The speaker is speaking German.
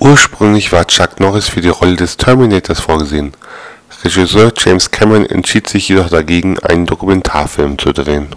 Ursprünglich war Chuck Norris für die Rolle des Terminators vorgesehen, Regisseur James Cameron entschied sich jedoch dagegen, einen Dokumentarfilm zu drehen.